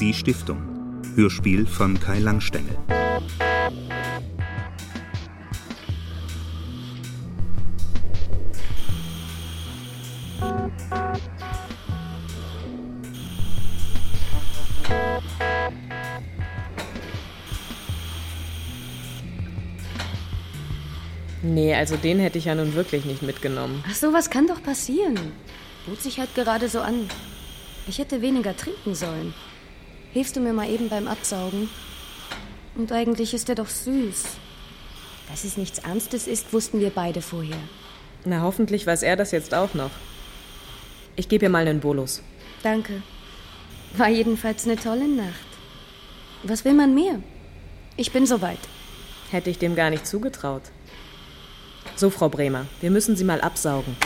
Die Stiftung. Hörspiel von Kai Langstengel. Also den hätte ich ja nun wirklich nicht mitgenommen. Ach, sowas kann doch passieren. Bot sich halt gerade so an. Ich hätte weniger trinken sollen. Hilfst du mir mal eben beim Absaugen? Und eigentlich ist er doch süß. Dass es nichts Ernstes ist, wussten wir beide vorher. Na, hoffentlich weiß er das jetzt auch noch. Ich gebe ihr mal einen Bolus. Danke. War jedenfalls eine tolle Nacht. Was will man mehr? Ich bin soweit. Hätte ich dem gar nicht zugetraut. So, Frau Bremer, wir müssen Sie mal absaugen.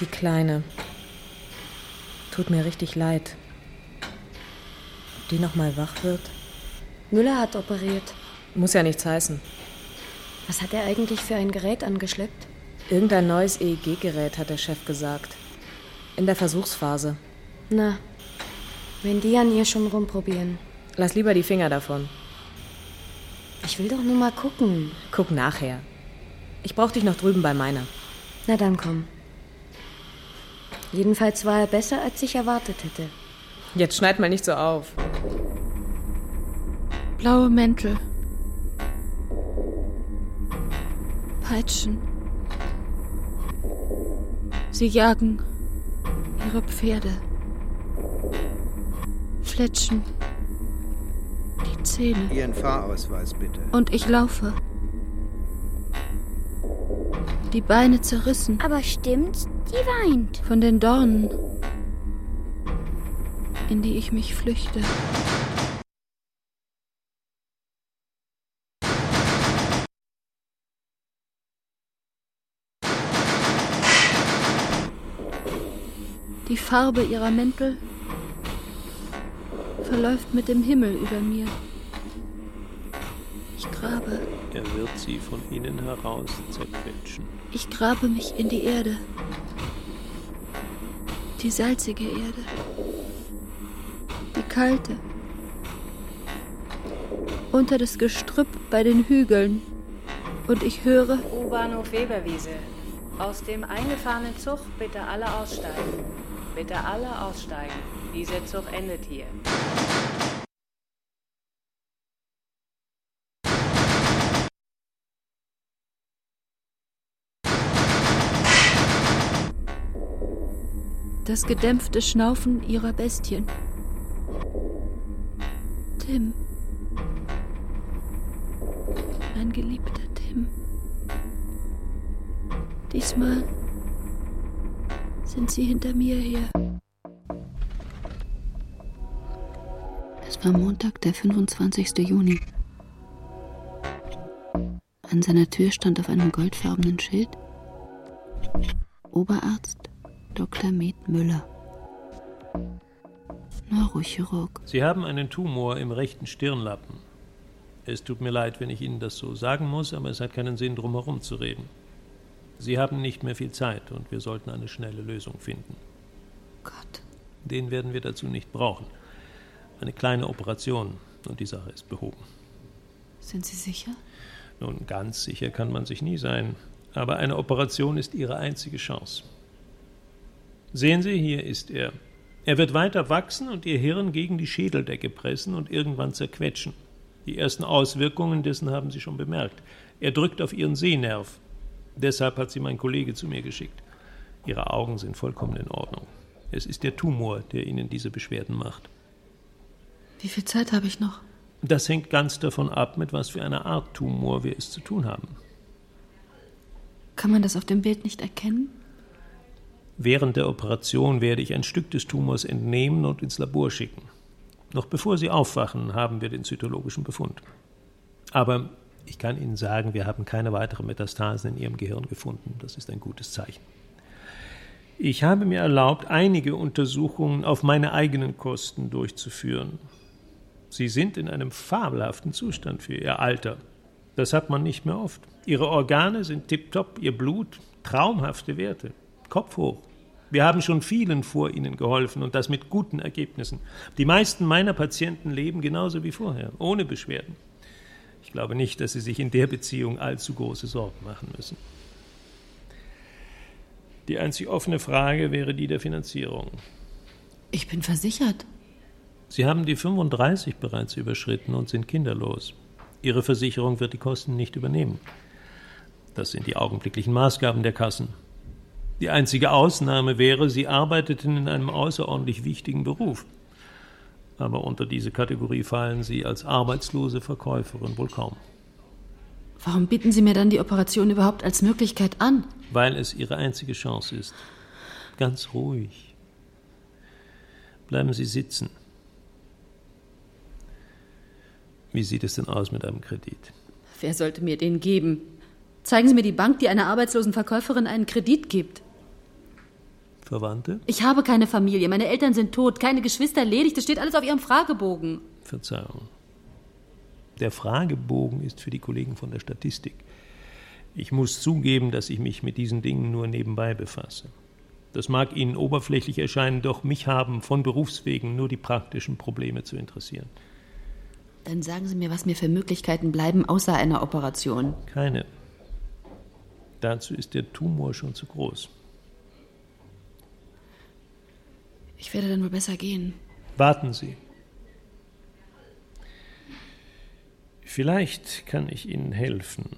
Die Kleine. Tut mir richtig leid. Ob die noch mal wach wird? Müller hat operiert. Muss ja nichts heißen. Was hat er eigentlich für ein Gerät angeschleppt? Irgendein neues EEG-Gerät, hat der Chef gesagt. In der Versuchsphase. Na, wenn die an ihr schon rumprobieren. Lass lieber die Finger davon. Ich will doch nur mal gucken. Guck nachher. Ich brauch dich noch drüben bei meiner. Na dann komm. Jedenfalls war er besser, als ich erwartet hätte. Jetzt schneid mal nicht so auf. Blaue Mäntel. Peitschen. Sie jagen ihre Pferde. Fletschen die Zähne. Ihren Fahrausweis bitte. Und ich laufe. Die Beine zerrissen Aber stimmt's? Die weint. von den Dornen, in die ich mich flüchte. Die Farbe ihrer Mäntel verläuft mit dem Himmel über mir. Ich grabe, Er wird sie von innen heraus zerquetschen. ich grabe mich in die Erde. Die salzige Erde. Die kalte. Unter das Gestrüpp bei den Hügeln. Und ich höre, U-Bahnhof Weberwiese. Aus dem eingefahrenen Zug bitte alle aussteigen. Bitte alle aussteigen. Dieser Zug endet hier. das gedämpfte Schnaufen ihrer Bestien. Tim. Mein geliebter Tim. Diesmal sind sie hinter mir her. Es war Montag, der 25. Juni. An seiner Tür stand auf einem goldfarbenen Schild Oberarzt Dr. Med Müller. Neurochirurg. Sie haben einen Tumor im rechten Stirnlappen. Es tut mir leid, wenn ich Ihnen das so sagen muss, aber es hat keinen Sinn, drum herum zu reden. Sie haben nicht mehr viel Zeit und wir sollten eine schnelle Lösung finden. Gott. Den werden wir dazu nicht brauchen. Eine kleine Operation und die Sache ist behoben. Sind Sie sicher? Nun, ganz sicher kann man sich nie sein, aber eine Operation ist Ihre einzige Chance. Sehen Sie, hier ist er. Er wird weiter wachsen und Ihr Hirn gegen die Schädeldecke pressen und irgendwann zerquetschen. Die ersten Auswirkungen dessen haben Sie schon bemerkt. Er drückt auf Ihren Sehnerv. Deshalb hat sie mein Kollege zu mir geschickt. Ihre Augen sind vollkommen in Ordnung. Es ist der Tumor, der Ihnen diese Beschwerden macht. Wie viel Zeit habe ich noch? Das hängt ganz davon ab, mit was für einer Art Tumor wir es zu tun haben. Kann man das auf dem Bild nicht erkennen? Während der Operation werde ich ein Stück des Tumors entnehmen und ins Labor schicken. Noch bevor Sie aufwachen, haben wir den zytologischen Befund. Aber Ich kann Ihnen sagen, wir haben keine weiteren Metastasen in Ihrem Gehirn gefunden. Das ist ein gutes Zeichen. Ich habe mir erlaubt, einige Untersuchungen auf meine eigenen Kosten durchzuführen. Sie sind in einem fabelhaften Zustand für Ihr Alter. Das hat man nicht mehr oft. Ihre Organe sind tiptop, Ihr Blut traumhafte Werte. Kopf hoch. Wir haben schon vielen vor Ihnen geholfen und das mit guten Ergebnissen. Die meisten meiner Patienten leben genauso wie vorher, ohne Beschwerden. Ich glaube nicht, dass Sie sich in der Beziehung allzu große Sorgen machen müssen. Die einzig offene Frage wäre die der Finanzierung. Ich bin versichert. Sie haben die 35 bereits überschritten und sind kinderlos. Ihre Versicherung wird die Kosten nicht übernehmen. Das sind die augenblicklichen Maßgaben der Kassen. Die einzige Ausnahme wäre, Sie arbeiteten in einem außerordentlich wichtigen Beruf. Aber unter diese Kategorie fallen Sie als arbeitslose Verkäuferin wohl kaum. Warum bieten Sie mir dann die Operation überhaupt als Möglichkeit an? Weil es Ihre einzige Chance ist. Ganz ruhig. Bleiben Sie sitzen. Wie sieht es denn aus mit einem Kredit? Wer sollte mir den geben? Zeigen Sie mir die Bank, die einer arbeitslosen Verkäuferin einen Kredit gibt. Verwandte? Ich habe keine Familie, meine Eltern sind tot, keine Geschwister ledig, das steht alles auf Ihrem Fragebogen. Verzeihung. Der Fragebogen ist für die Kollegen von der Statistik. Ich muss zugeben, dass ich mich mit diesen Dingen nur nebenbei befasse. Das mag Ihnen oberflächlich erscheinen, doch mich haben von Berufswegen nur die praktischen Probleme zu interessieren. Dann sagen Sie mir, was mir für Möglichkeiten bleiben außer einer Operation. Keine. Dazu ist der Tumor schon zu groß. Ich werde dann wohl besser gehen. Warten Sie. Vielleicht kann ich Ihnen helfen.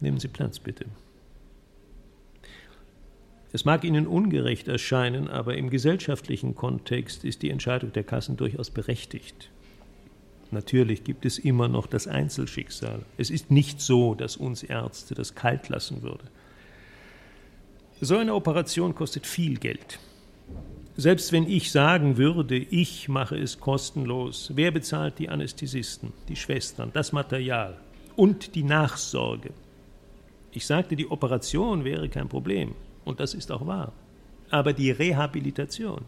Nehmen Sie Platz, bitte. Es mag Ihnen ungerecht erscheinen, aber im gesellschaftlichen Kontext ist die Entscheidung der Kassen durchaus berechtigt. Natürlich gibt es immer noch das Einzelschicksal. Es ist nicht so, dass uns Ärzte das kalt lassen würde. So eine Operation kostet viel Geld. Selbst wenn ich sagen würde, ich mache es kostenlos, wer bezahlt die Anästhesisten, die Schwestern, das Material und die Nachsorge? Ich sagte, die Operation wäre kein Problem, und das ist auch wahr. Aber die Rehabilitation,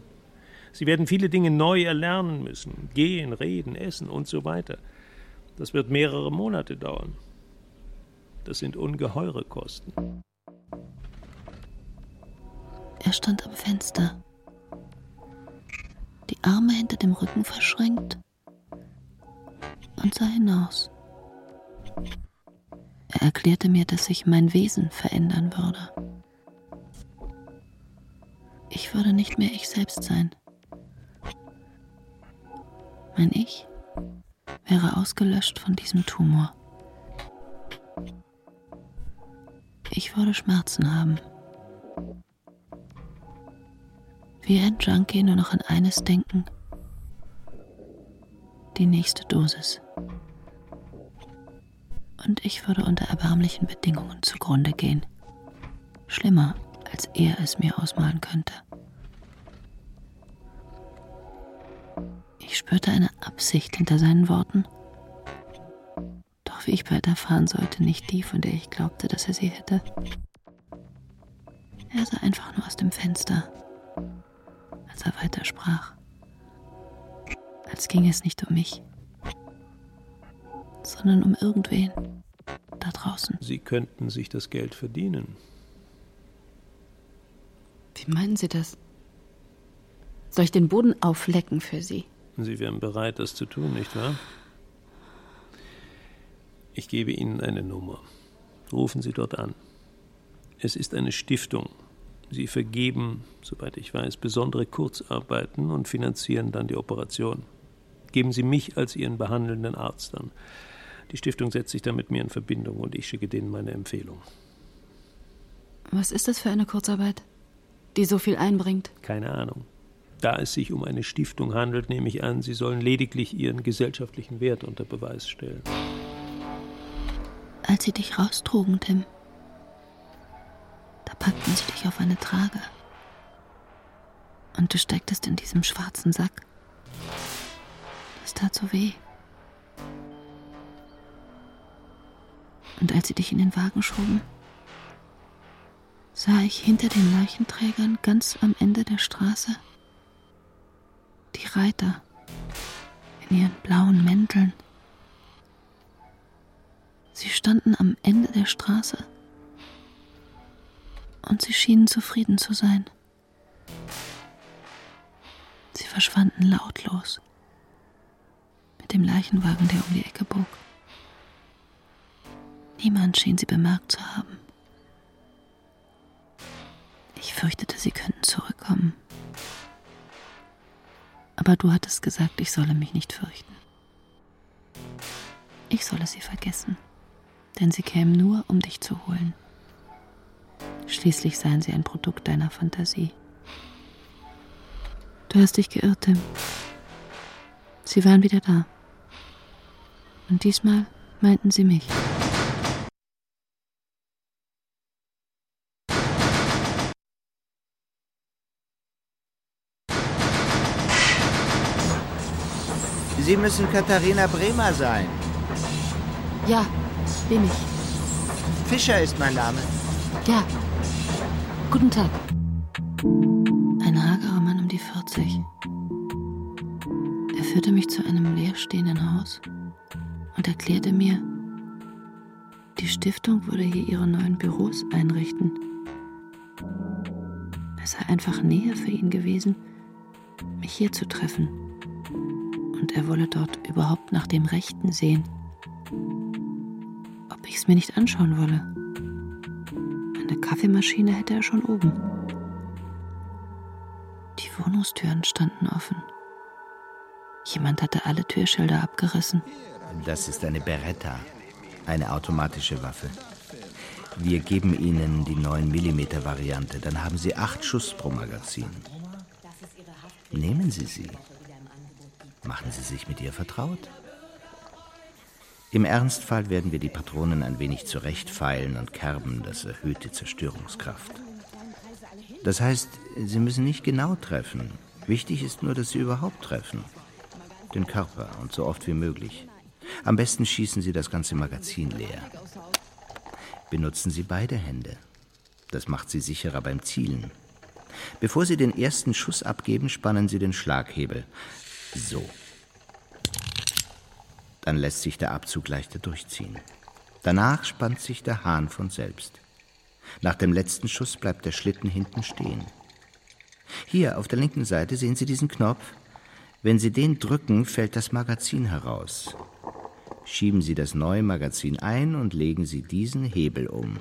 Sie werden viele Dinge neu erlernen müssen. Gehen, reden, essen und so weiter. Das wird mehrere Monate dauern. Das sind ungeheure Kosten. Er stand am Fenster, die Arme hinter dem Rücken verschränkt und sah hinaus. Er erklärte mir, dass sich mein Wesen verändern würde. Ich würde nicht mehr ich selbst sein. Mein Ich wäre ausgelöscht von diesem Tumor. Ich würde Schmerzen haben. Wie ein Junkie nur noch an eines denken. Die nächste Dosis. Und ich würde unter erbärmlichen Bedingungen zugrunde gehen. Schlimmer, als er es mir ausmalen könnte. Ich spürte eine Absicht hinter seinen Worten. Doch wie ich bald erfahren sollte, nicht die, von der ich glaubte, dass er sie hätte. Er sah einfach nur aus dem Fenster, er weitersprach. Als ging es nicht um mich, sondern um irgendwen da draußen. Sie könnten sich das Geld verdienen. Wie meinen Sie das? Soll ich den Boden auflecken für Sie? Sie wären bereit, das zu tun, nicht wahr? Ich gebe Ihnen eine Nummer. Rufen Sie dort an. Es ist eine Stiftung. Sie vergeben, soweit ich weiß, besondere Kurzarbeiten und finanzieren dann die Operation. Geben Sie mich als Ihren behandelnden Arzt an. Die Stiftung setzt sich dann mit mir in Verbindung und ich schicke denen meine Empfehlung. Was ist das für eine Kurzarbeit, die so viel einbringt? Keine Ahnung. Da es sich um eine Stiftung handelt, nehme ich an, Sie sollen lediglich Ihren gesellschaftlichen Wert unter Beweis stellen. Als sie dich raustrugen, Tim, packten sie dich auf eine Trage. Und du stecktest in diesem schwarzen Sack. Das tat so weh. Und als sie dich in den Wagen schoben, sah ich hinter den Leichenträgern ganz am Ende der Straße die Reiter in ihren blauen Mänteln. Sie standen am Ende der Straße und sie schienen zufrieden zu sein. Sie verschwanden lautlos mit dem Leichenwagen, der um die Ecke bog. Niemand schien sie bemerkt zu haben. Ich fürchtete, sie könnten zurückkommen. Aber du hattest gesagt, ich solle mich nicht fürchten. Ich solle sie vergessen, denn sie kämen nur, um dich zu holen. Schließlich seien sie ein Produkt deiner Fantasie. Du hast dich geirrt, Tim. Sie waren wieder da. Und diesmal meinten sie mich. Sie müssen Katharina Bremer sein. Ja, bin ich. Fischer ist mein Name. Ja. Guten Tag. Ein hagerer Mann um die 40. Er führte mich zu einem leerstehenden Haus und erklärte mir, die Stiftung würde hier ihre neuen Büros einrichten. Es sei einfach näher für ihn gewesen, mich hier zu treffen. Und er wolle dort überhaupt nach dem Rechten sehen. Ob ich es mir nicht anschauen wolle. Eine Kaffeemaschine hätte er schon oben. Die Wohnungstüren standen offen. Jemand hatte alle Türschilder abgerissen. Das ist eine Beretta, eine automatische Waffe. Wir geben Ihnen die 9 mm Variante, dann haben Sie acht Schuss pro Magazin. Nehmen Sie sie. Machen Sie sich mit ihr vertraut. Im Ernstfall werden wir die Patronen ein wenig zurechtfeilen und kerben, das erhöht die Zerstörungskraft. Das heißt, Sie müssen nicht genau treffen. Wichtig ist nur, dass Sie überhaupt treffen. Den Körper und so oft wie möglich. Am besten schießen Sie das ganze Magazin leer. Benutzen Sie beide Hände. Das macht Sie sicherer beim Zielen. Bevor Sie den ersten Schuss abgeben, spannen Sie den Schlaghebel. So. Dann lässt sich der Abzug leichter durchziehen. Danach spannt sich der Hahn von selbst. Nach dem letzten Schuss bleibt der Schlitten hinten stehen. Hier auf der linken Seite sehen Sie diesen Knopf. Wenn Sie den drücken, fällt das Magazin heraus. Schieben Sie das neue Magazin ein und legen Sie diesen Hebel um.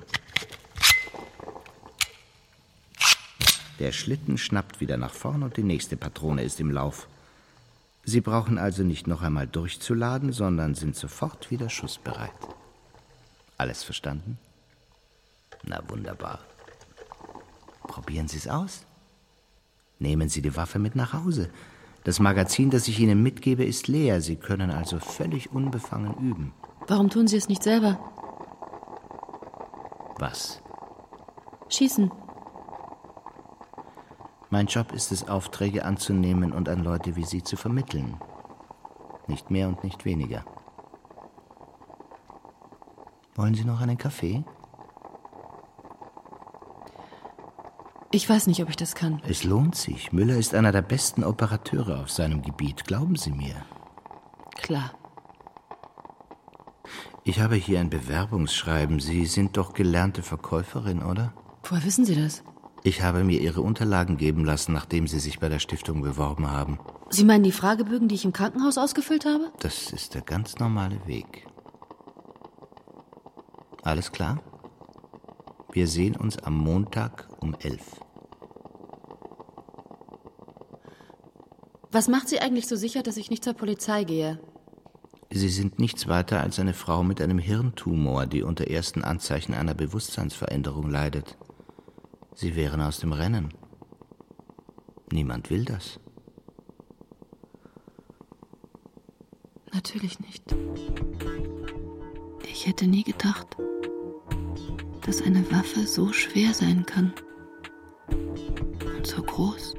Der Schlitten schnappt wieder nach vorn und die nächste Patrone ist im Lauf. Sie brauchen also nicht noch einmal durchzuladen, sondern sind sofort wieder schussbereit. Alles verstanden? Na wunderbar. Probieren Sie es aus. Nehmen Sie die Waffe mit nach Hause. Das Magazin, das ich Ihnen mitgebe, ist leer. Sie können also völlig unbefangen üben. Warum tun Sie es nicht selber? Was? Schießen. Mein Job ist es, Aufträge anzunehmen und an Leute wie Sie zu vermitteln. Nicht mehr und nicht weniger. Wollen Sie noch einen Kaffee? Ich weiß nicht, ob ich das kann. Es lohnt sich. Müller ist einer der besten Operateure auf seinem Gebiet. Glauben Sie mir. Klar. Ich habe hier ein Bewerbungsschreiben. Sie sind doch gelernte Verkäuferin, oder? Woher wissen Sie das? Ich habe mir Ihre Unterlagen geben lassen, nachdem Sie sich bei der Stiftung beworben haben. Sie meinen die Fragebögen, die ich im Krankenhaus ausgefüllt habe? Das ist der ganz normale Weg. Alles klar? Wir sehen uns am Montag um elf. Was macht Sie eigentlich so sicher, dass ich nicht zur Polizei gehe? Sie sind nichts weiter als eine Frau mit einem Hirntumor, die unter ersten Anzeichen einer Bewusstseinsveränderung leidet. Sie wären aus dem Rennen. Niemand will das. Natürlich nicht. Ich hätte nie gedacht, dass eine Waffe so schwer sein kann. Und so groß.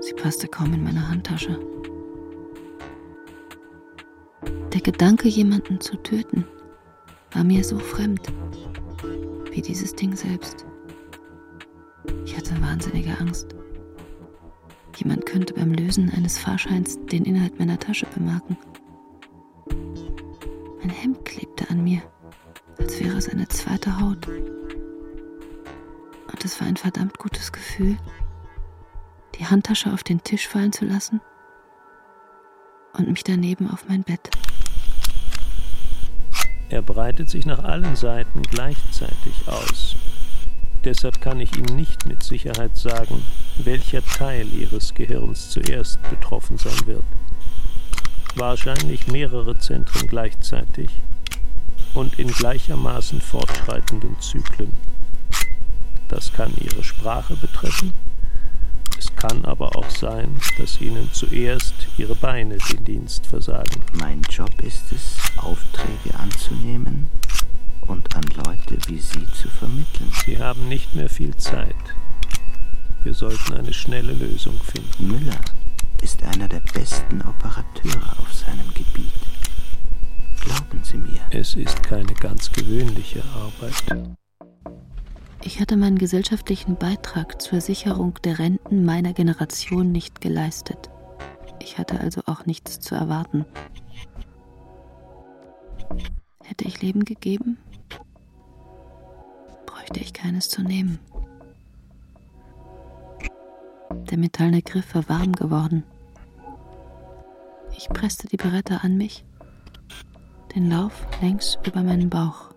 Sie passte kaum in meine Handtasche. Der Gedanke, jemanden zu töten, war mir so fremd wie dieses Ding selbst. Ich hatte wahnsinnige Angst. Jemand könnte beim Lösen eines Fahrscheins den Inhalt meiner Tasche bemerken. Mein Hemd klebte an mir, als wäre es eine zweite Haut. Und es war ein verdammt gutes Gefühl, die Handtasche auf den Tisch fallen zu lassen und mich daneben auf mein Bett. Er breitet sich nach allen Seiten gleichzeitig aus. Deshalb kann ich Ihnen nicht mit Sicherheit sagen, welcher Teil Ihres Gehirns zuerst betroffen sein wird. Wahrscheinlich mehrere Zentren gleichzeitig und in gleichermaßen fortschreitenden Zyklen. Das kann Ihre Sprache betreffen, es kann aber auch sein, dass Ihnen zuerst Ihre Beine den Dienst versagen. Mein Job ist es, Aufträge anzunehmen und an Leute wie Sie zu vermitteln. Sie haben nicht mehr viel Zeit. Wir sollten eine schnelle Lösung finden. Müller ist einer der besten Operateure auf seinem Gebiet. Glauben Sie mir. Es ist keine ganz gewöhnliche Arbeit. Ich hatte meinen gesellschaftlichen Beitrag zur Sicherung der Renten meiner Generation nicht geleistet. Ich hatte also auch nichts zu erwarten. Hätte ich Leben gegeben, bräuchte ich keines zu nehmen. Der metallene Griff war warm geworden. Ich presste die Beretta an mich, den Lauf längs über meinen Bauch.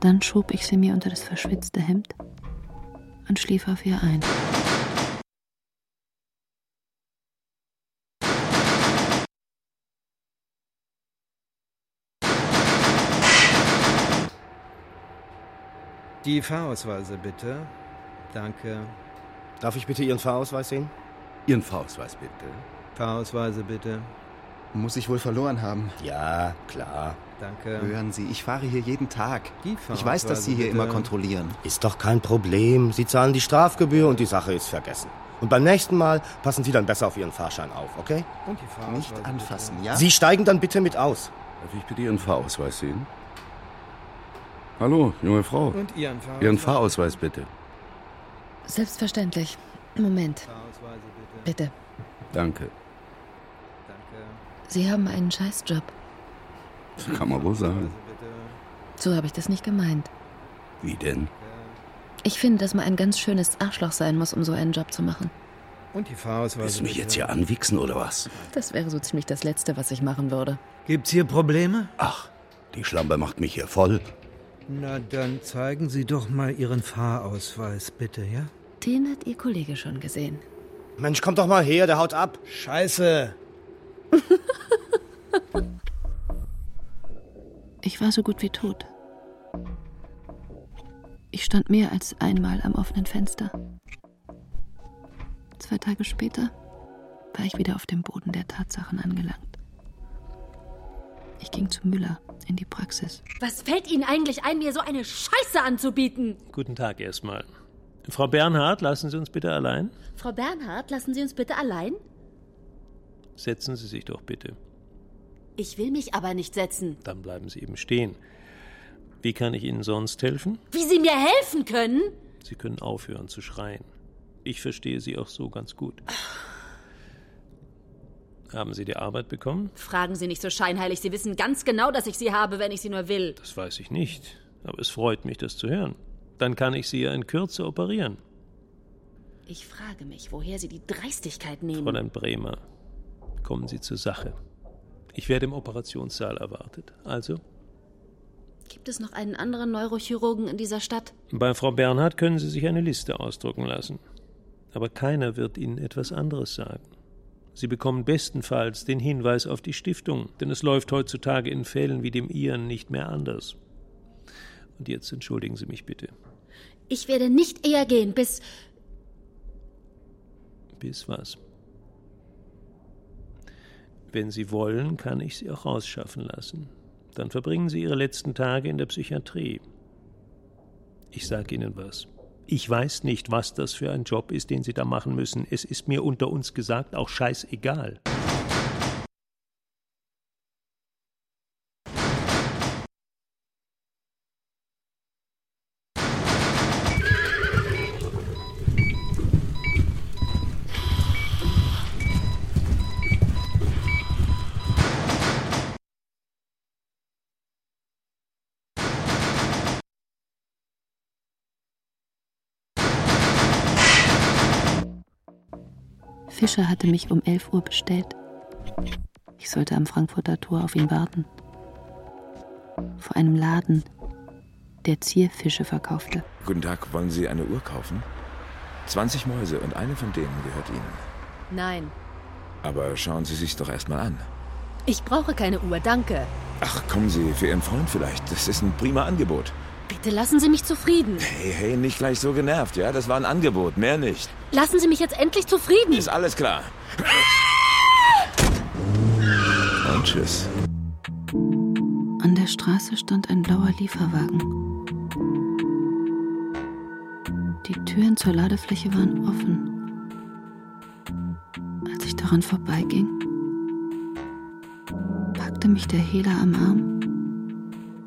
Dann schob ich sie mir unter das verschwitzte Hemd und schlief auf ihr ein. Die Fahrausweise bitte. Danke. Darf ich bitte Ihren Fahrausweis sehen? Ihren Fahrausweis bitte. Fahrausweise bitte. Muss ich wohl verloren haben. Ja, klar. Danke. Hören Sie, ich fahre hier jeden Tag. Die Ich weiß, dass Sie hier bitte. immer kontrollieren. Ist doch kein Problem. Sie zahlen die Strafgebühr und die Sache ist vergessen. Und beim nächsten Mal passen Sie dann besser auf Ihren Fahrschein auf, okay? Und die Fahrausweise Nicht anfassen, ja? Sie steigen dann bitte mit aus. Darf ich bitte Ihren Fahrausweis sehen? Hallo, junge Frau. Und Ihren Fahrausweis. Ihren Fahrausweis bitte. Selbstverständlich. Moment, bitte. bitte. Danke. Danke. Sie haben einen Scheißjob. Das kann man wohl sagen. So habe ich das nicht gemeint. Wie denn? Ich finde, dass man ein ganz schönes Arschloch sein muss, um so einen Job zu machen. Und die Fahrausweise Willst du mich bitte. jetzt hier anwichsen oder was? Das wäre so ziemlich das Letzte, was ich machen würde. Gibt's hier Probleme? Ach, die Schlampe macht mich hier voll. Na, dann zeigen Sie doch mal Ihren Fahrausweis, bitte, ja? Den hat Ihr Kollege schon gesehen. Mensch, komm doch mal her, der haut ab. Scheiße. Ich war so gut wie tot. Ich stand mehr als einmal am offenen Fenster. Zwei Tage später war ich wieder auf dem Boden der Tatsachen angelangt. Ich ging zu Müller in die Praxis. Was fällt Ihnen eigentlich ein, mir so eine Scheiße anzubieten? Guten Tag erstmal. Frau Bernhard, lassen Sie uns bitte allein. Frau Bernhard, lassen Sie uns bitte allein? Setzen Sie sich doch bitte. Ich will mich aber nicht setzen. Dann bleiben Sie eben stehen. Wie kann ich Ihnen sonst helfen? Wie Sie mir helfen können? Sie können aufhören zu schreien. Ich verstehe Sie auch so ganz gut. Haben Sie die Arbeit bekommen? Fragen Sie nicht so scheinheilig. Sie wissen ganz genau, dass ich sie habe, wenn ich sie nur will. Das weiß ich nicht. Aber es freut mich, das zu hören. Dann kann ich Sie ja in Kürze operieren. Ich frage mich, woher Sie die Dreistigkeit nehmen. Fräulein Bremer, kommen Sie zur Sache. Ich werde im Operationssaal erwartet. Also, Gibt es noch einen anderen Neurochirurgen in dieser Stadt? bei Frau Bernhard können Sie sich eine Liste ausdrucken lassen. Aber keiner wird Ihnen etwas anderes sagen. Sie bekommen bestenfalls den Hinweis auf die Stiftung, denn es läuft heutzutage in Fällen wie dem Ihren nicht mehr anders. Und jetzt entschuldigen Sie mich bitte. Ich werde nicht eher gehen, bis. Bis was? Wenn Sie wollen, kann ich Sie auch rausschaffen lassen. Dann verbringen Sie Ihre letzten Tage in der Psychiatrie. Ich sage Ihnen was. Ich weiß nicht, was das für ein Job ist, den Sie da machen müssen. Es ist mir unter uns gesagt auch scheißegal. Fischer hatte mich um 11 Uhr bestellt. Ich sollte am Frankfurter Tor auf ihn warten. Vor einem Laden, der Zierfische verkaufte. Guten Tag, wollen Sie eine Uhr kaufen? 20 Mäuse und eine von denen gehört Ihnen. Nein, Aber schauen Sie sich's doch erstmal an. ich brauche keine Uhr, danke. Ach, kommen Sie, für Ihren Freund vielleicht. Das ist ein prima Angebot. Bitte lassen Sie mich zufrieden. Hey, hey, nicht gleich so genervt, ja? Das war ein Angebot, mehr nicht. Lassen Sie mich jetzt endlich zufrieden. Ist alles klar. Und tschüss. An der Straße stand ein blauer Lieferwagen. Die Türen zur Ladefläche waren offen. Als ich daran vorbeiging, packte mich der Hehler am Arm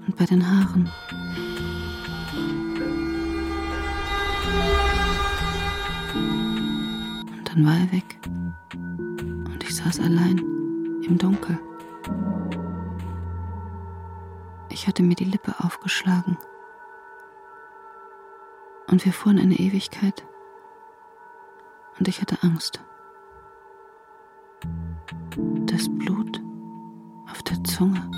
und bei den Haaren. Dann war er weg. Und ich saß allein im Dunkel. Ich hatte mir die Lippe aufgeschlagen. Und wir fuhren eine Ewigkeit. Und ich hatte Angst. Das Blut auf der Zunge.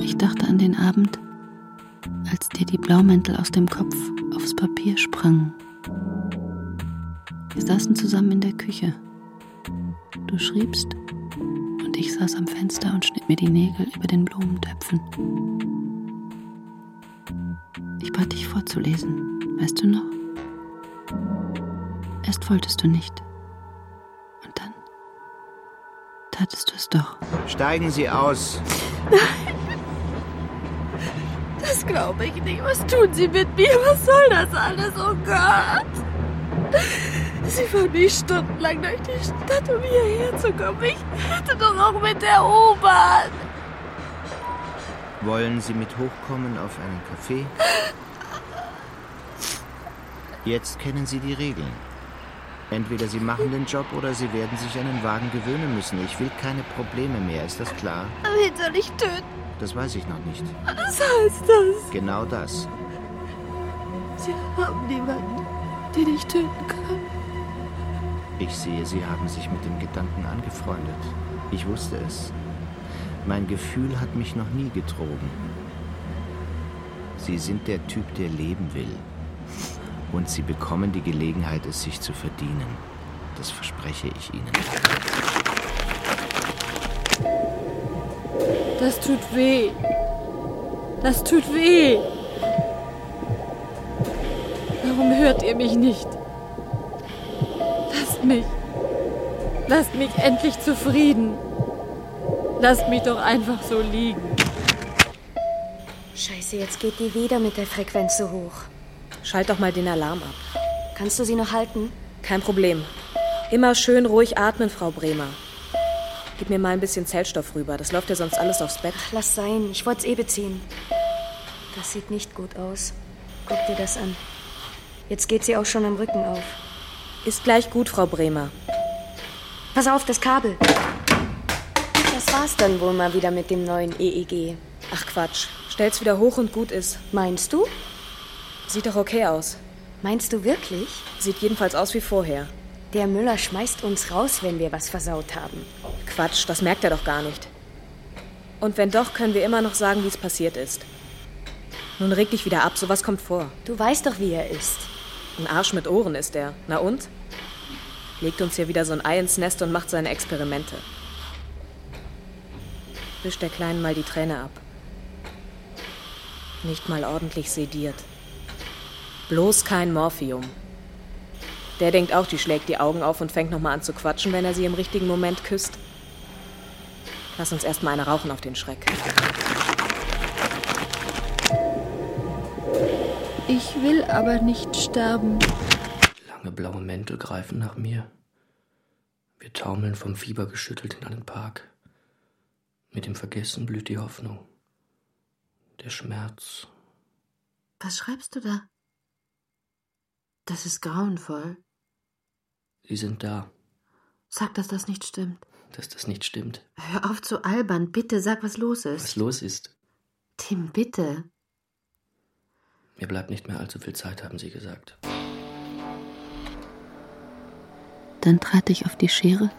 Ich dachte an den Abend, als dir die Blaumäntel aus dem Kopf aufs Papier sprangen. Wir saßen zusammen in der Küche. Du schriebst und ich saß am Fenster und schnitt mir die Nägel über den Blumentöpfen. Ich bat dich vorzulesen, weißt du noch? Erst wolltest du nicht. Und dann tatest du es doch. Steigen Sie aus. Das glaube ich nicht. Was tun Sie mit mir? Was soll das alles? Oh Gott! Sie fahren mich stundenlang durch die Stadt, um hierher zu kommen. Ich hätte doch auch mit der U-Bahn. Wollen Sie mit hochkommen auf einen Kaffee? Jetzt kennen Sie die Regeln. Entweder Sie machen den Job oder Sie werden sich an den Wagen gewöhnen müssen. Ich will keine Probleme mehr, ist das klar? Wen soll ich töten? Das weiß ich noch nicht. Was heißt das? Genau das. Sie haben niemanden, den ich töten kann. Ich sehe, Sie haben sich mit dem Gedanken angefreundet. Ich wusste es. Mein Gefühl hat mich noch nie getrogen. Sie sind der Typ, der leben will. Und Sie bekommen die Gelegenheit, es sich zu verdienen. Das verspreche ich Ihnen. Das tut weh. Das tut weh. Warum hört ihr mich nicht? Lasst mich. Lasst mich endlich zufrieden. Lasst mich doch einfach so liegen. Scheiße, jetzt geht die wieder mit der Frequenz so hoch. Schalt doch mal den Alarm ab. Kannst du sie noch halten? Kein Problem. Immer schön ruhig atmen, Frau Bremer. Gib mir mal ein bisschen Zellstoff rüber. Das läuft ja sonst alles aufs Bett. Ach, lass sein. Ich wollte es eh beziehen. Das sieht nicht gut aus. Guck dir das an. Jetzt geht sie auch schon am Rücken auf. Ist gleich gut, Frau Bremer. Pass auf, das Kabel. Das war's dann wohl mal wieder mit dem neuen EEG. Ach Quatsch. Stell's wieder hoch und gut ist. Meinst du? Sieht doch okay aus. Meinst du wirklich? Sieht jedenfalls aus wie vorher. Der Müller schmeißt uns raus, wenn wir was versaut haben. Quatsch, das merkt er doch gar nicht. Und wenn doch, können wir immer noch sagen, wie es passiert ist. Nun reg dich wieder ab, sowas kommt vor. Du weißt doch, wie er ist. Ein Arsch mit Ohren ist er. Na und? Legt uns hier wieder so ein Ei ins Nest und macht seine Experimente. Wisch der Kleinen mal die Träne ab. Nicht mal ordentlich sediert. Bloß kein Morphium. Der denkt auch, die schlägt die Augen auf und fängt nochmal an zu quatschen, wenn er sie im richtigen Moment küsst. Lass uns erst mal eine rauchen auf den Schreck. Ich will aber nicht sterben. Lange blaue Mäntel greifen nach mir. Wir taumeln vom Fieber geschüttelt in einen Park. Mit dem Vergessen blüht die Hoffnung. Der Schmerz. Was schreibst du da? Das ist grauenvoll. Sie sind da. Sag, dass das nicht stimmt. Dass das nicht stimmt. Hör auf zu albern. Bitte sag, was los ist. Was los ist. Tim, bitte. Mir bleibt nicht mehr allzu viel Zeit, haben Sie gesagt. Dann trat ich auf die Schere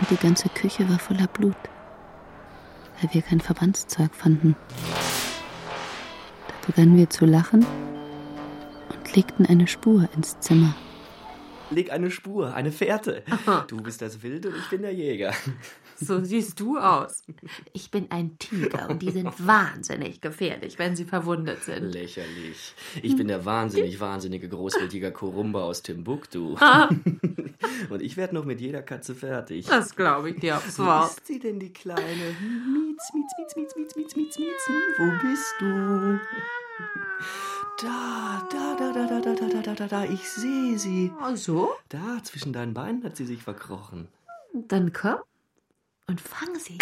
und die ganze Küche war voller Blut, weil wir kein Verbandszeug fanden. Da begannen wir zu lachen legten eine Spur ins Zimmer. Leg eine Spur, eine Fährte. Du bist das Wilde und ich bin der Jäger. So siehst du aus. Ich bin ein Tiger und die sind wahnsinnig gefährlich, wenn sie verwundet sind. Lächerlich. Ich bin der wahnsinnig wahnsinnige Großwildtiger Korumba aus Timbuktu. Ah. Und ich werde noch mit jeder Katze fertig. Das glaube ich dir aufs Wo Wort. ist sie denn, die Kleine? Mietz, mietz, mietz, mietz, mietz, mietz, mietz, mietz. Wo bist du? Da, da, da, da, da, da, da, da, da, da, da. Ich sehe sie. Ach so? Da, zwischen deinen Beinen hat sie sich verkrochen. Dann komm und fang sie.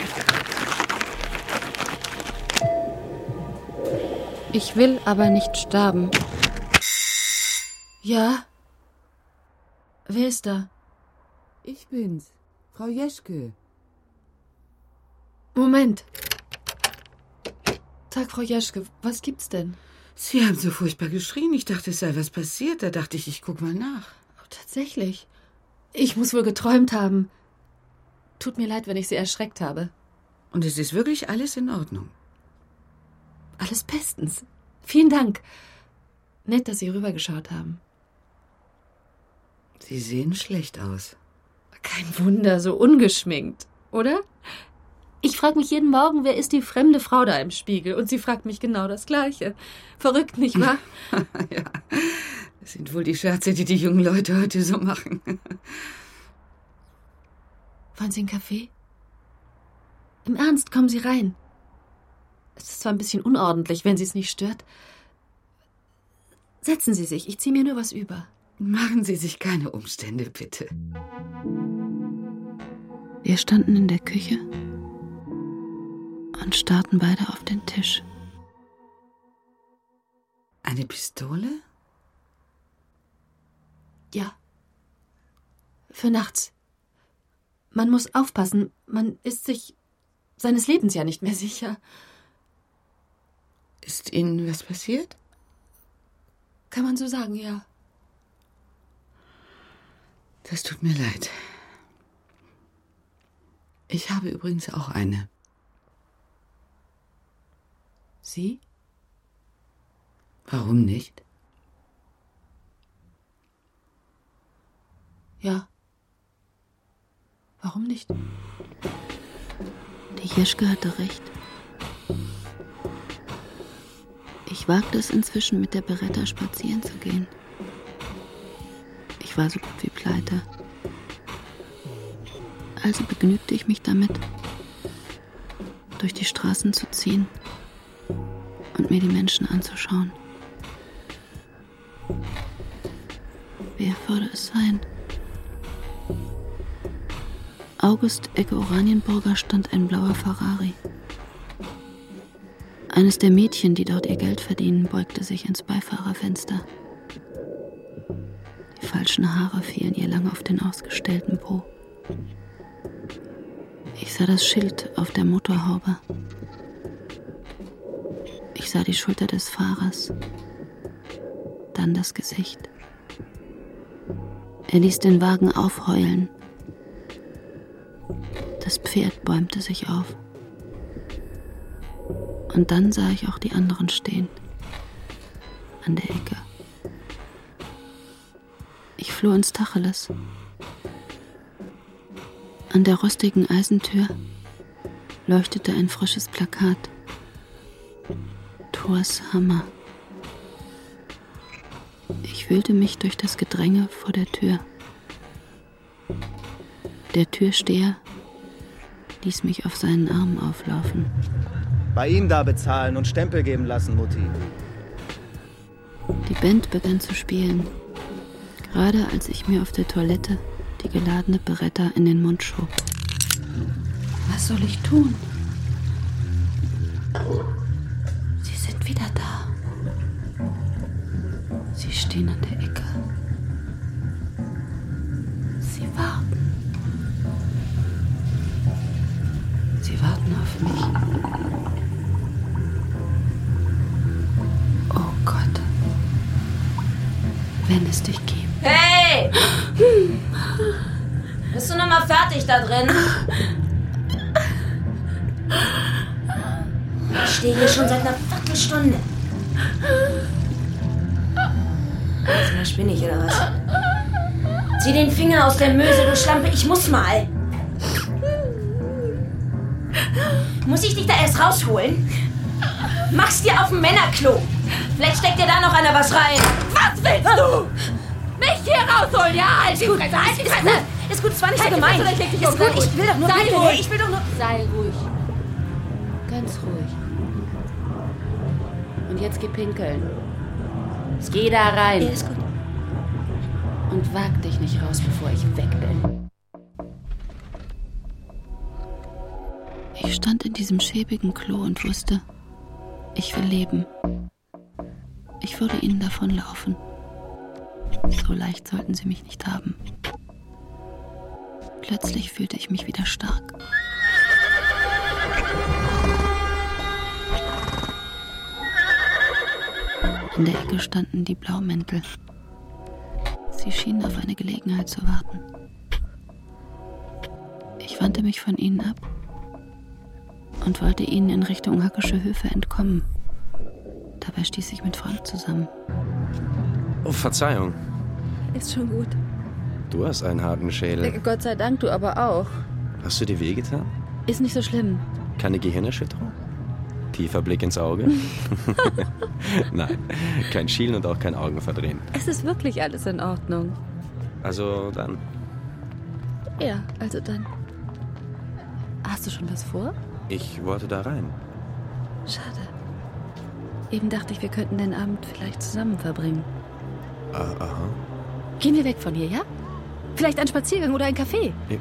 Ich will aber nicht sterben. Ja? Wer ist da? Ich bin's, Frau Jeschke. Moment. Tag, Frau Jaschke, was gibt's denn? Sie haben so furchtbar geschrien. Ich dachte, es sei was passiert. Da dachte ich, ich guck mal nach. Oh, tatsächlich. Ich muss wohl geträumt haben. Tut mir leid, wenn ich Sie erschreckt habe. Und es ist wirklich alles in Ordnung. Alles bestens. Vielen Dank. Nett, dass Sie rübergeschaut haben. Sie sehen schlecht aus. Kein Wunder, so ungeschminkt, oder? Ich frage mich jeden Morgen, wer ist die fremde Frau da im Spiegel? Und sie fragt mich genau das Gleiche. Verrückt, nicht wahr? ja, das sind wohl die Scherze, die die jungen Leute heute so machen. Wollen Sie einen Kaffee? Im Ernst, kommen Sie rein. Es ist zwar ein bisschen unordentlich, wenn Sie es nicht stört. Setzen Sie sich, ich ziehe mir nur was über. Machen Sie sich keine Umstände, bitte. Wir standen in der Küche und starrten beide auf den Tisch. Eine Pistole? Ja. Für nachts. Man muss aufpassen, man ist sich seines Lebens ja nicht mehr sicher. Ist Ihnen was passiert? Kann man so sagen, ja. Das tut mir leid. Ich habe übrigens auch eine. Sie? Warum nicht? Ja. Warum nicht? Die Jeschke hatte recht. Ich wagte es inzwischen, mit der Beretta spazieren zu gehen. Ich war so gut wie pleite. Also begnügte ich mich damit, durch die Straßen zu ziehen und mir die Menschen anzuschauen. Wer würde es sein? August Ecke Oranienburger stand ein blauer Ferrari. Eines der Mädchen, die dort ihr Geld verdienen, beugte sich ins Beifahrerfenster. Die falschen Haare fielen ihr lang auf den ausgestellten Po. Ich sah das Schild auf der Motorhaube. Sah die Schulter des Fahrers, dann das Gesicht. Er ließ den Wagen aufheulen. Das Pferd bäumte sich auf. Und dann sah ich auch die anderen stehen. An der Ecke. Ich floh ins Tacheles. An der rostigen Eisentür leuchtete ein frisches Plakat. Thors Hammer. Ich wühlte mich durch das Gedränge vor der Tür. Der Türsteher ließ mich auf seinen Armen auflaufen. Bei ihm da bezahlen und Stempel geben lassen, Mutti. Die Band begann zu spielen, gerade als ich mir auf der Toilette die geladene Beretta in den Mund schob. Was soll ich tun? stehen an der Ecke. Sie warten. Sie warten auf mich. Oh Gott. Wenn es dich gibt. Hey! Bist du noch mal fertig da drin? Ich stehe hier schon seit einer Viertelstunde. Jetzt spinne ich oder was? Zieh den Finger aus der Möse, du Schlampe, ich muss mal. Muss ich dich da erst rausholen? Mach's dir auf dem Männerklo. Vielleicht steckt dir da noch einer was rein. Was willst du? Mich hier rausholen, ja? Halt die gut, Fresse, halt die ist Fresse! gut, ist gut, es war nicht so gemeint. Ist gut, ich will doch nur Sei ruhig. Ich will doch nur... Sei ruhig. Ganz ruhig. Und jetzt geh pinkeln. Geh da rein. Ja, ist gut. Und wag dich nicht raus, bevor ich weg bin. Ich stand in diesem schäbigen Klo und wusste, ich will leben. Ich würde ihnen davonlaufen. So leicht sollten sie mich nicht haben. Plötzlich fühlte ich mich wieder stark. In der Ecke standen die Blaumäntel. Sie schienen auf eine Gelegenheit zu warten. Ich wandte mich von ihnen ab und wollte ihnen in Richtung Hackische Höfe entkommen. Dabei stieß ich mit Frank zusammen. Oh, Verzeihung. Ist schon gut. Du hast einen harten Schädel. Gott sei Dank, du aber auch. Hast du dir wehgetan? Ist nicht so schlimm. Keine Gehirnerschütterung? Tiefer Blick ins Auge? Nein, kein Schielen und auch kein Augenverdrehen. Es ist wirklich alles in Ordnung. Also dann. Ja, also dann. Hast du schon was vor? Ich wollte da rein. Schade. Eben dachte ich, wir könnten den Abend vielleicht zusammen verbringen. Ah, aha. Gehen wir weg von hier, ja? Vielleicht ein Spaziergang oder ein Café. Äh,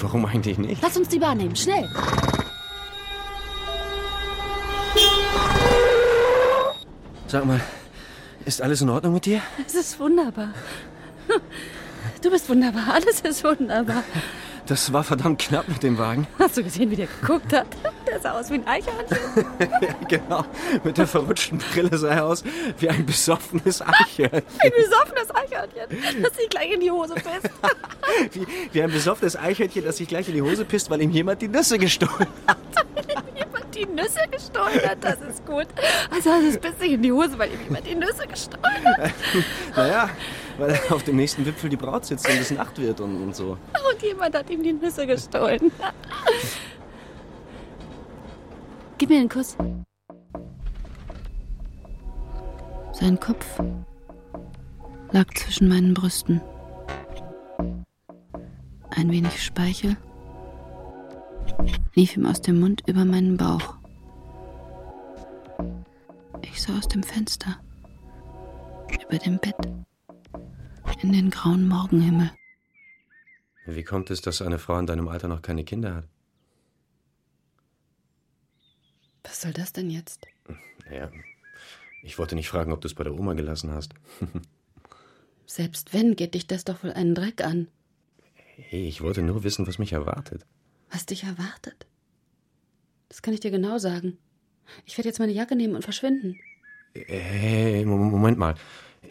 Warum eigentlich nicht? Lass uns die Bahn nehmen, schnell. Sag mal, ist alles in Ordnung mit dir? Es ist wunderbar. Du bist wunderbar, alles ist wunderbar. Das war verdammt knapp mit dem Wagen. Hast du gesehen, wie der geguckt hat? Der sah aus wie ein Eichhörnchen. ja, genau. Mit der verrutschten Brille sah er aus wie ein besoffenes Eichhörnchen. Ein besoffenes Eichhörnchen, das sich gleich in die Hose pisst. Wie, wie ein besoffenes Eichhörnchen, das sich gleich in die Hose pisst, weil ihm jemand die Nüsse gestohlen hat. die Nüsse gestohlen hat, das ist gut. Also es pisst sich in die Hose, weil ihm jemand die Nüsse gestohlen hat. naja, weil auf dem nächsten Wipfel die Braut sitzt und es Nacht wird und, und so. Und jemand hat ihm die Nüsse gestohlen. Gib mir einen Kuss. Sein Kopf lag zwischen meinen Brüsten. Ein wenig Speichel lief ihm aus dem Mund über meinen Bauch. Ich sah aus dem Fenster, über dem Bett, in den grauen Morgenhimmel. Wie kommt es, dass eine Frau in deinem Alter noch keine Kinder hat? Was soll das denn jetzt? Naja, ich wollte nicht fragen, ob du es bei der Oma gelassen hast. Selbst wenn, geht dich das doch wohl einen Dreck an. Hey, ich wollte nur wissen, was mich erwartet. Was dich erwartet? Das kann ich dir genau sagen. Ich werde jetzt meine Jacke nehmen und verschwinden. Hey, Mo- Moment mal.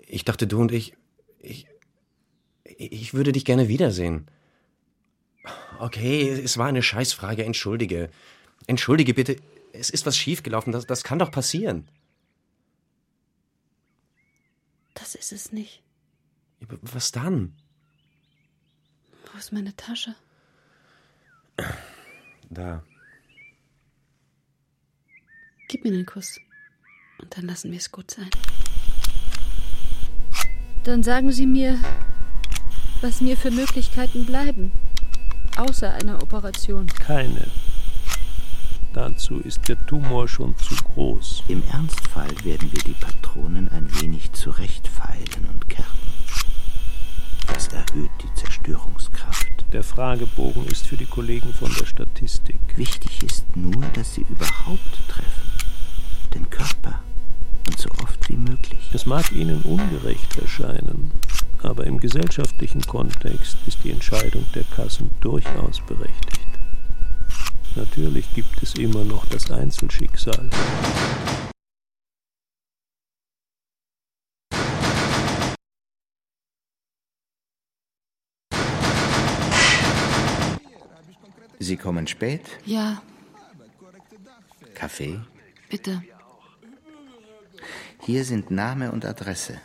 Ich dachte, du und ich. Ich. Ich würde dich gerne wiedersehen. Okay, es war eine Scheißfrage. Entschuldige. Entschuldige bitte. Es ist was schiefgelaufen. Das, das kann doch passieren. Das ist es nicht. Was dann? Wo ist meine Tasche? Da. Gib mir einen Kuss. Und dann lassen wir es gut sein. Dann sagen Sie mir, was mir für Möglichkeiten bleiben. Außer einer Operation. Keine. Dazu ist der Tumor schon zu groß. Im Ernstfall werden wir die Patronen ein wenig zurechtfeilen und kärten. Das erhöht die Zerstörungskraft. Der Fragebogen ist für die Kollegen von der Statistik. Wichtig ist nur, dass sie überhaupt treffen. Den Körper. Und so oft wie möglich. Es mag Ihnen ungerecht erscheinen, aber im gesellschaftlichen Kontext ist die Entscheidung der Kassen durchaus berechtigt. Natürlich gibt es immer noch das Einzelschicksal. Sie kommen spät? Ja, Kaffee? bitte. Hier sind Name und Adresse.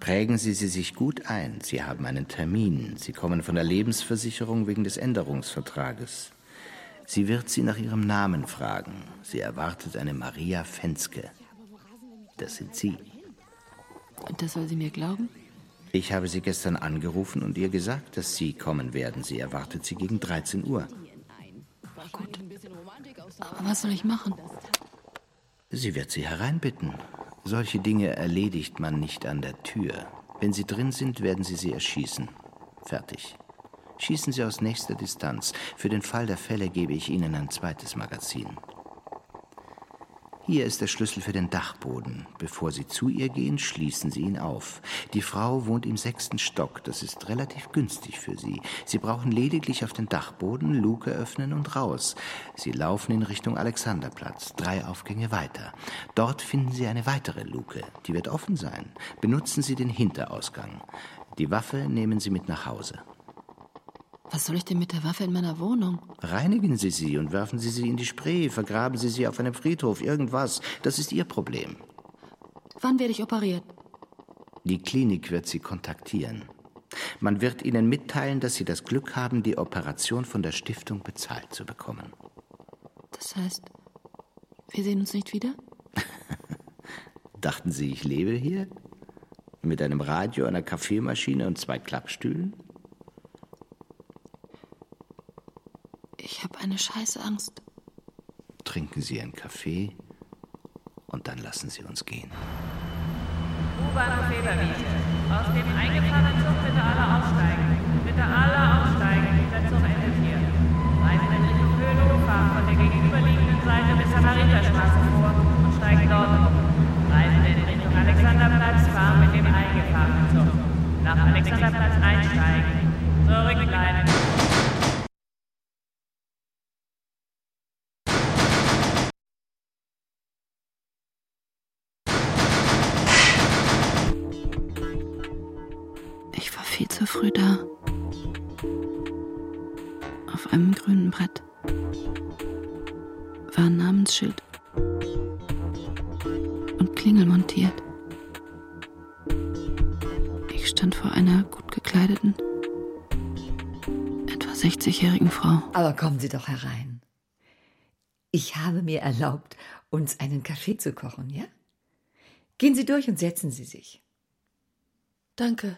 Prägen Sie sie sich gut ein. Sie haben einen Termin. Sie kommen von der Lebensversicherung wegen des Änderungsvertrages. Sie wird Sie nach Ihrem Namen fragen. Sie erwartet eine Maria Fenske. Das sind Sie. Und das soll sie mir glauben? Ich habe Sie gestern angerufen und ihr gesagt, dass Sie kommen werden. Sie erwartet Sie gegen 13 Uhr. Gut. Aber was soll ich machen? Sie wird Sie hereinbitten. Solche Dinge erledigt man nicht an der Tür. Wenn Sie drin sind, werden Sie sie erschießen. Fertig. Schießen Sie aus nächster Distanz. Für den Fall der Fälle gebe ich Ihnen ein zweites Magazin. Hier ist der Schlüssel für den Dachboden. Bevor Sie zu ihr gehen, schließen Sie ihn auf. Die Frau wohnt im sechsten Stock. Das ist relativ günstig für Sie. Sie brauchen lediglich auf den Dachboden, Luke öffnen und raus. Sie laufen in Richtung Alexanderplatz, drei Aufgänge weiter. Dort finden Sie eine weitere Luke. Die wird offen sein. Benutzen Sie den Hinterausgang. Die Waffe nehmen Sie mit nach Hause. Was soll ich denn mit der Waffe in meiner Wohnung? Reinigen Sie sie und werfen Sie sie in die Spree, vergraben Sie sie auf einem Friedhof, irgendwas. Das ist Ihr Problem. Wann werde ich operiert? Die Klinik wird Sie kontaktieren. Man wird Ihnen mitteilen, dass Sie das Glück haben, die Operation von der Stiftung bezahlt zu bekommen. Das heißt, wir sehen uns nicht wieder? Dachten Sie, ich lebe hier? Mit einem Radio, einer Kaffeemaschine und zwei Klappstühlen? Ich habe eine scheiße Angst. Trinken Sie einen Kaffee und dann lassen Sie uns gehen. U-Bahnhof Weberwiese. Aus dem eingefahrenen Zug bitte alle aussteigen. Bitte alle aussteigen. Dieser Zug endet hier. Reisen in Richtung Höhenhof, fahren von der gegenüberliegenden Seite bis zur Mariterstraße vor und steigen dort um. Reisen in Richtung Alexanderplatz, fahren mit dem eingefahrenen Zug. Nach Alexanderplatz einsteigen. Zurückbleiben. Kommen Sie doch herein. Ich habe mir erlaubt, uns einen Kaffee zu kochen, ja? Gehen Sie durch und setzen Sie sich. Danke.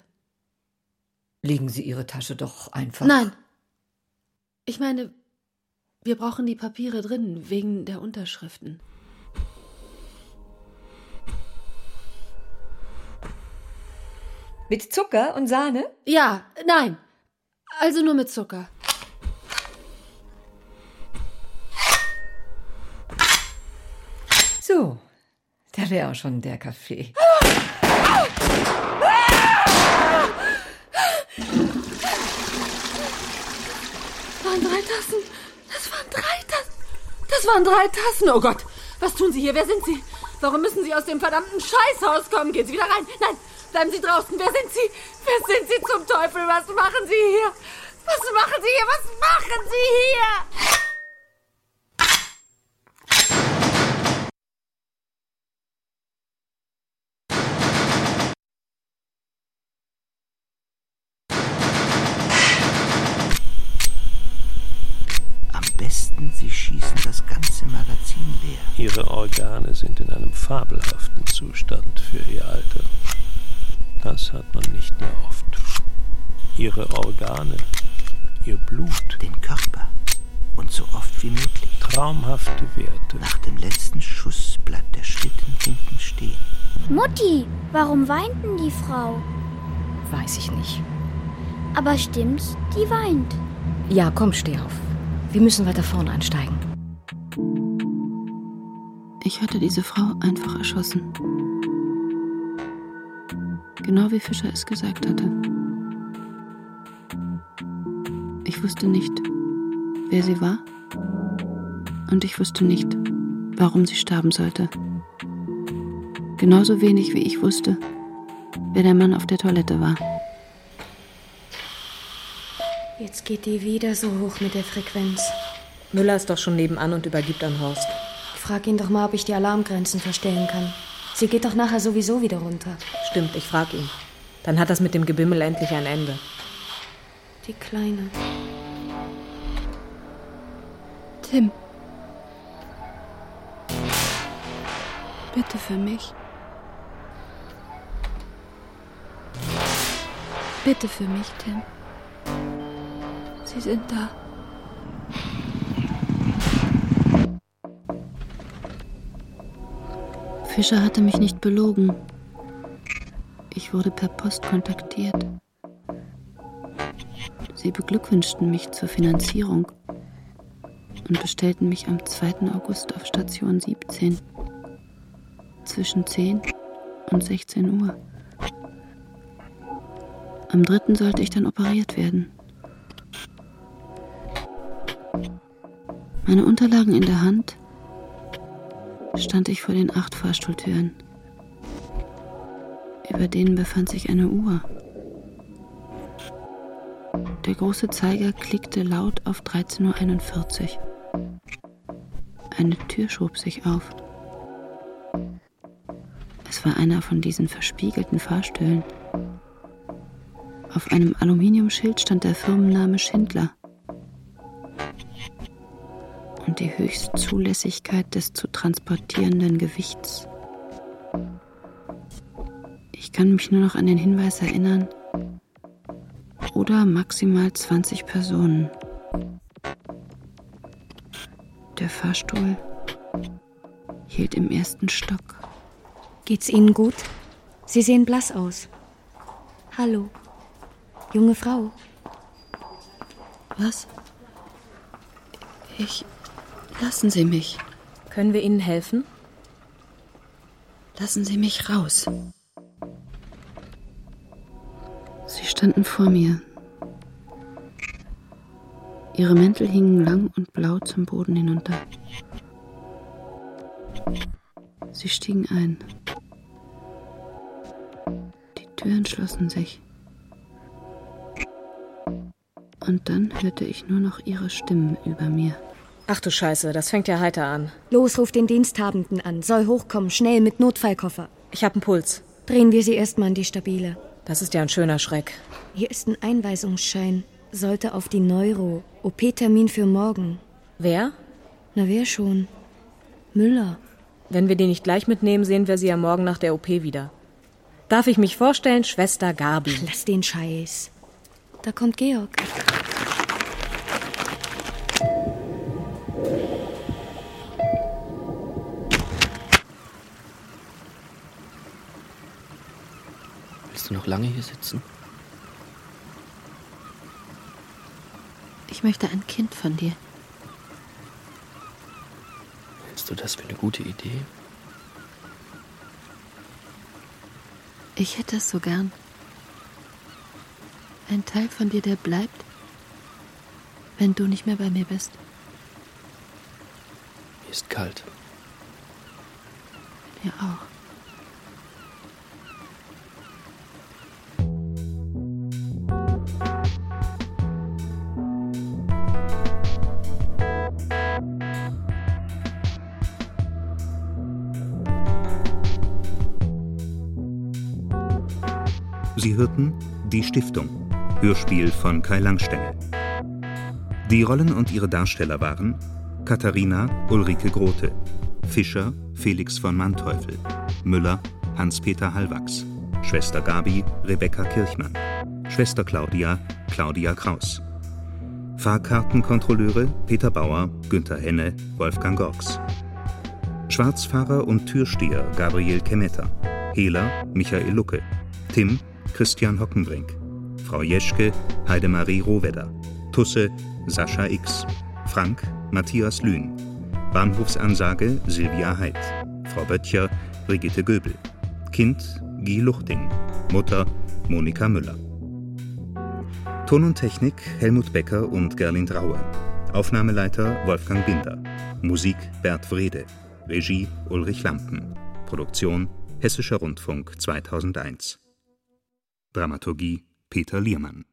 Legen Sie Ihre Tasche doch einfach. Nein. Ich meine, wir brauchen die Papiere drin, wegen der Unterschriften. Mit Zucker und Sahne? Ja, nein. Also nur mit Zucker. Da wäre auch schon der Kaffee. Das waren drei Tassen. Das waren drei Tassen. Das waren drei Tassen. Oh Gott. Was tun Sie hier? Wer sind Sie? Warum müssen Sie aus dem verdammten Scheißhaus kommen? Gehen Sie wieder rein. Nein, bleiben Sie draußen. Wer sind Sie? Wer sind Sie zum Teufel? Was machen Sie hier? Was machen Sie hier? Was machen Sie hier? Sind in einem fabelhaften Zustand für ihr Alter. Das hat man nicht mehr oft. Ihre Organe, ihr Blut. Den Körper. Und so oft wie möglich. Traumhafte Werte. Nach dem letzten Schuss bleibt der Schlitten hinten stehen. Mutti, warum weint denn die Frau? Weiß ich nicht. Aber stimmt's, die weint. Ja, komm, steh auf. Wir müssen weiter vorne einsteigen. Ich hatte diese Frau einfach erschossen. Genau wie Fischer es gesagt hatte. Ich wusste nicht, wer sie war. Und ich wusste nicht, warum sie sterben sollte. Genauso wenig wie ich wusste, wer der Mann auf der Toilette war. Jetzt geht die wieder so hoch mit der Frequenz. Müller ist doch schon nebenan und übergibt an Horst. Frag ihn doch mal, ob ich die Alarmgrenzen verstellen kann. Sie geht doch nachher sowieso wieder runter. Stimmt, ich frag ihn. Dann hat das mit dem Gebimmel endlich ein Ende. Die Kleine. Tim. Bitte für mich. Bitte für mich, Tim. Sie sind da. Fischer hatte mich nicht belogen. Ich wurde per Post kontaktiert. Sie beglückwünschten mich zur Finanzierung und bestellten mich am 2. August auf Station 17 zwischen 10 und 16 Uhr. Am 3. sollte ich dann operiert werden. Meine Unterlagen in der Hand stand ich vor den acht Fahrstuhltüren. Über denen befand sich eine Uhr. Der große Zeiger klickte laut auf 13.41 Uhr. Eine Tür schob sich auf. Es war einer von diesen verspiegelten Fahrstühlen. Auf einem Aluminiumschild stand der Firmenname Schindler die Höchstzulässigkeit des zu transportierenden Gewichts. Ich kann mich nur noch an den Hinweis erinnern, oder maximal 20 Personen. Der Fahrstuhl hielt im ersten Stock. Geht's Ihnen gut? Sie sehen blass aus. Hallo. Junge Frau. Was? Ich. Lassen Sie mich. Können wir Ihnen helfen? Lassen Sie mich raus. Sie standen vor mir. Ihre Mäntel hingen lang und blau zum Boden hinunter. Sie stiegen ein. Die Türen schlossen sich. Und dann hörte ich nur noch ihre Stimmen über mir. Ach du Scheiße, das fängt ja heiter an. Los, ruf den Diensthabenden an. Soll hochkommen, schnell mit Notfallkoffer. Ich hab einen Puls. Drehen wir sie erstmal in die stabile. Das ist ja ein schöner Schreck. Hier ist ein Einweisungsschein. Sollte auf die Neuro. OP-Termin für morgen. Wer? Na, wer schon? Müller. Wenn wir die nicht gleich mitnehmen, sehen wir sie ja morgen nach der OP wieder. Darf ich mich vorstellen, Schwester Gabi? Ach, lass den Scheiß. Da kommt Georg. Du noch lange hier sitzen? Ich möchte ein Kind von dir. Hältst du das für eine gute Idee? Ich hätte es so gern. Ein Teil von dir, der bleibt, wenn du nicht mehr bei mir bist. Mir ist kalt. Mir auch. Sie hörten Die Stiftung, Hörspiel von Kai Langstengel. Die Rollen und ihre Darsteller waren Katharina Ulrike Grote, Fischer Felix von Manteuffel, Müller Hans-Peter Hallwachs, Schwester Gabi Rebecca Kirchmann, Schwester Claudia Claudia Kraus. Fahrkartenkontrolleure Peter Bauer, Günther Henne, Wolfgang Gorks. Schwarzfahrer und Türsteher Gabriel Kemeta, Hehler Michael Lucke, Tim Christian Hockenbrink, Frau Jeschke Heidemarie Rohwedder, Tusse Sascha X, Frank Matthias Lühn, Bahnhofsansage Silvia Heid, Frau Böttcher Brigitte Göbel, Kind Guy Luchting, Mutter Monika Müller. Ton und Technik Helmut Becker und Gerlind Raue. Aufnahmeleiter Wolfgang Binder. Musik Bert Wrede. Regie Ulrich Lampen. Produktion Hessischer Rundfunk 2001. Dramaturgie Peter Liermann